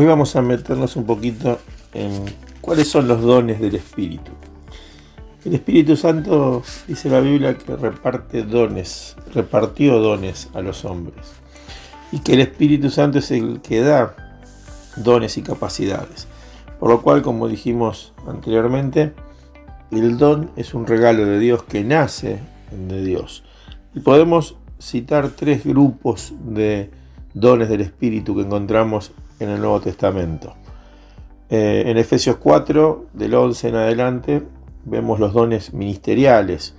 Hoy vamos a meternos un poquito en cuáles son los dones del Espíritu. El Espíritu Santo dice la Biblia que reparte dones, repartió dones a los hombres. Y que el Espíritu Santo es el que da dones y capacidades. Por lo cual, como dijimos anteriormente, el don es un regalo de Dios que nace de Dios. Y podemos citar tres grupos de dones del Espíritu que encontramos en el Nuevo Testamento. Eh, en Efesios 4, del 11 en adelante, vemos los dones ministeriales,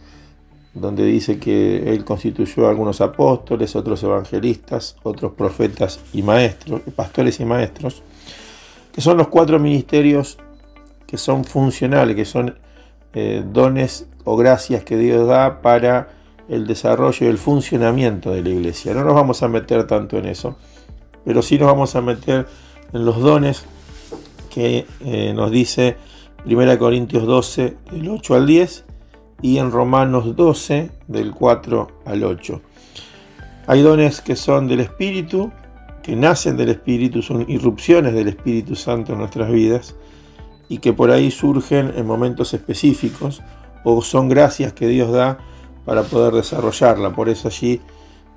donde dice que Él constituyó algunos apóstoles, otros evangelistas, otros profetas y maestros, pastores y maestros, que son los cuatro ministerios que son funcionales, que son eh, dones o gracias que Dios da para el desarrollo y el funcionamiento de la iglesia. No nos vamos a meter tanto en eso, pero sí nos vamos a meter en los dones que eh, nos dice 1 Corintios 12 del 8 al 10 y en Romanos 12 del 4 al 8. Hay dones que son del Espíritu, que nacen del Espíritu, son irrupciones del Espíritu Santo en nuestras vidas y que por ahí surgen en momentos específicos o son gracias que Dios da para poder desarrollarla. Por eso allí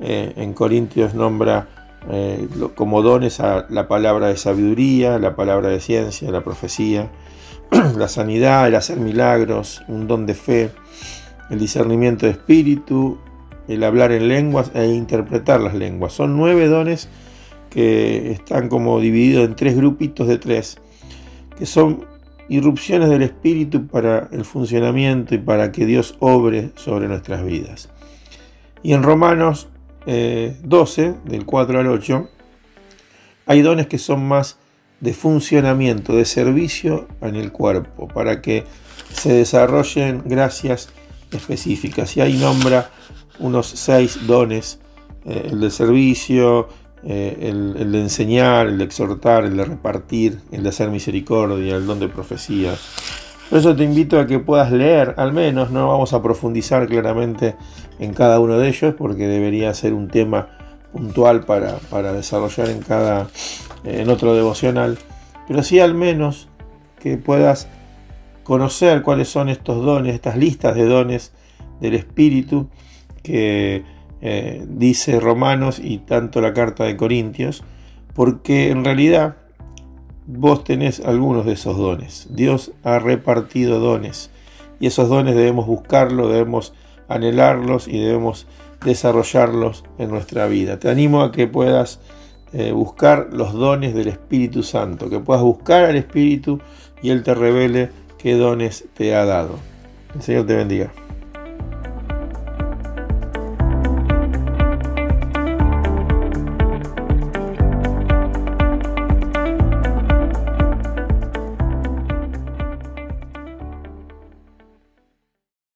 eh, en Corintios nombra eh, como dones a la palabra de sabiduría, la palabra de ciencia, la profecía, la sanidad, el hacer milagros, un don de fe, el discernimiento de espíritu, el hablar en lenguas e interpretar las lenguas. Son nueve dones que están como divididos en tres grupitos de tres, que son irrupciones del espíritu para el funcionamiento y para que Dios obre sobre nuestras vidas. Y en Romanos 12, eh, del 4 al 8, hay dones que son más de funcionamiento, de servicio en el cuerpo, para que se desarrollen gracias específicas. Y ahí nombra unos seis dones, eh, el de servicio, eh, el, el, de enseñar, el de exhortar, el de repartir, el de hacer misericordia, el don de profecía. Por eso te invito a que puedas leer, al menos, no vamos a profundizar claramente en cada uno de ellos, porque debería ser un tema puntual para, desarrollar en cada en otro devocional, pero sí al menos que puedas conocer cuáles son estos dones, estas listas de dones del Espíritu que eh, dice Romanos y tanto la carta de Corintios, porque en realidad vos tenés algunos de esos dones. Dios ha repartido dones y esos dones debemos buscarlos, debemos anhelarlos y debemos desarrollarlos en nuestra vida. Te animo a que puedas eh, buscar los dones del Espíritu Santo, que puedas buscar al Espíritu y Él te revele qué dones te ha dado. El Señor te bendiga.